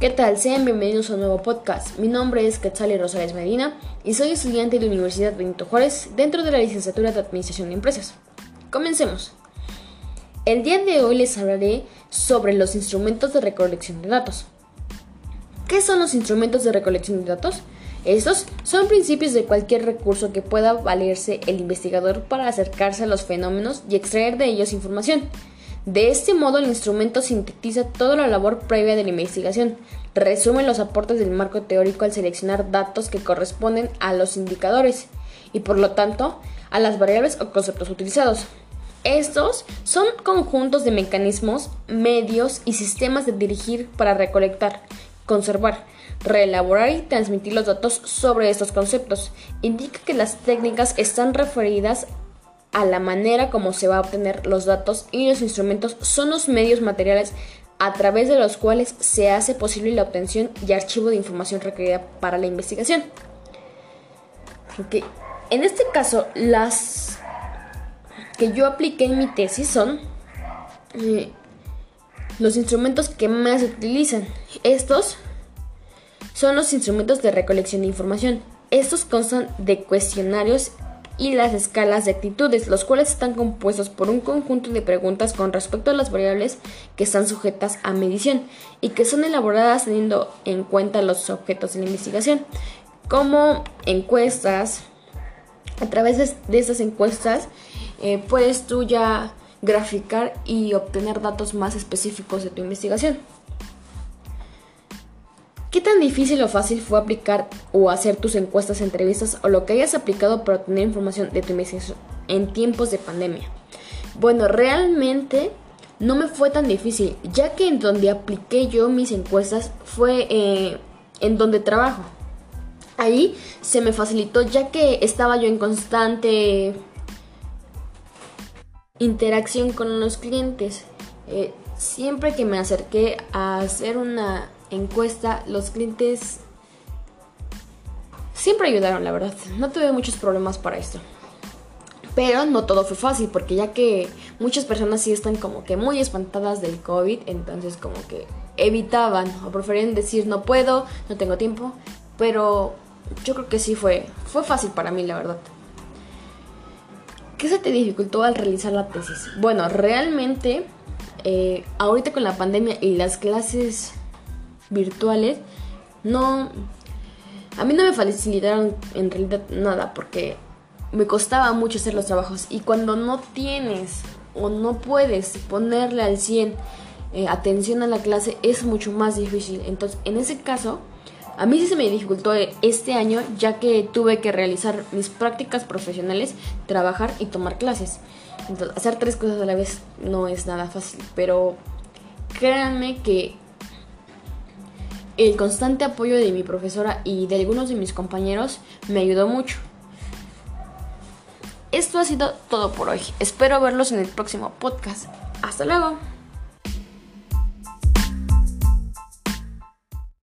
¿Qué tal? Sean bienvenidos a un nuevo podcast. Mi nombre es Quetzali Rosales Medina y soy estudiante de la Universidad Benito Juárez dentro de la licenciatura de Administración de Empresas. Comencemos. El día de hoy les hablaré sobre los instrumentos de recolección de datos. ¿Qué son los instrumentos de recolección de datos? Estos son principios de cualquier recurso que pueda valerse el investigador para acercarse a los fenómenos y extraer de ellos información. De este modo, el instrumento sintetiza toda la labor previa de la investigación, resume los aportes del marco teórico al seleccionar datos que corresponden a los indicadores y, por lo tanto, a las variables o conceptos utilizados. Estos son conjuntos de mecanismos, medios y sistemas de dirigir para recolectar, conservar, reelaborar y transmitir los datos sobre estos conceptos. Indica que las técnicas están referidas a la manera como se va a obtener los datos y los instrumentos son los medios materiales a través de los cuales se hace posible la obtención y archivo de información requerida para la investigación. En este caso, las que yo apliqué en mi tesis son eh, los instrumentos que más se utilizan. Estos son los instrumentos de recolección de información. Estos constan de cuestionarios y las escalas de actitudes, los cuales están compuestos por un conjunto de preguntas con respecto a las variables que están sujetas a medición y que son elaboradas teniendo en cuenta los objetos de la investigación, como encuestas. A través de estas encuestas eh, puedes tú ya graficar y obtener datos más específicos de tu investigación. ¿Qué tan difícil o fácil fue aplicar o hacer tus encuestas, entrevistas o lo que hayas aplicado para obtener información de tu investigación en tiempos de pandemia? Bueno, realmente no me fue tan difícil, ya que en donde apliqué yo mis encuestas fue eh, en donde trabajo. Ahí se me facilitó ya que estaba yo en constante interacción con los clientes. Eh, siempre que me acerqué a hacer una encuesta, los clientes siempre ayudaron, la verdad. No tuve muchos problemas para esto. Pero no todo fue fácil, porque ya que muchas personas sí están como que muy espantadas del COVID, entonces como que evitaban o preferían decir no puedo, no tengo tiempo. Pero yo creo que sí fue, fue fácil para mí, la verdad. ¿Qué se te dificultó al realizar la tesis? Bueno, realmente, eh, ahorita con la pandemia y las clases virtuales, no... A mí no me facilitaron en realidad nada porque me costaba mucho hacer los trabajos y cuando no tienes o no puedes ponerle al 100 eh, atención a la clase es mucho más difícil. Entonces, en ese caso, a mí sí se me dificultó este año ya que tuve que realizar mis prácticas profesionales, trabajar y tomar clases. Entonces, hacer tres cosas a la vez no es nada fácil, pero créanme que el constante apoyo de mi profesora y de algunos de mis compañeros me ayudó mucho. Esto ha sido todo por hoy. Espero verlos en el próximo podcast. Hasta luego.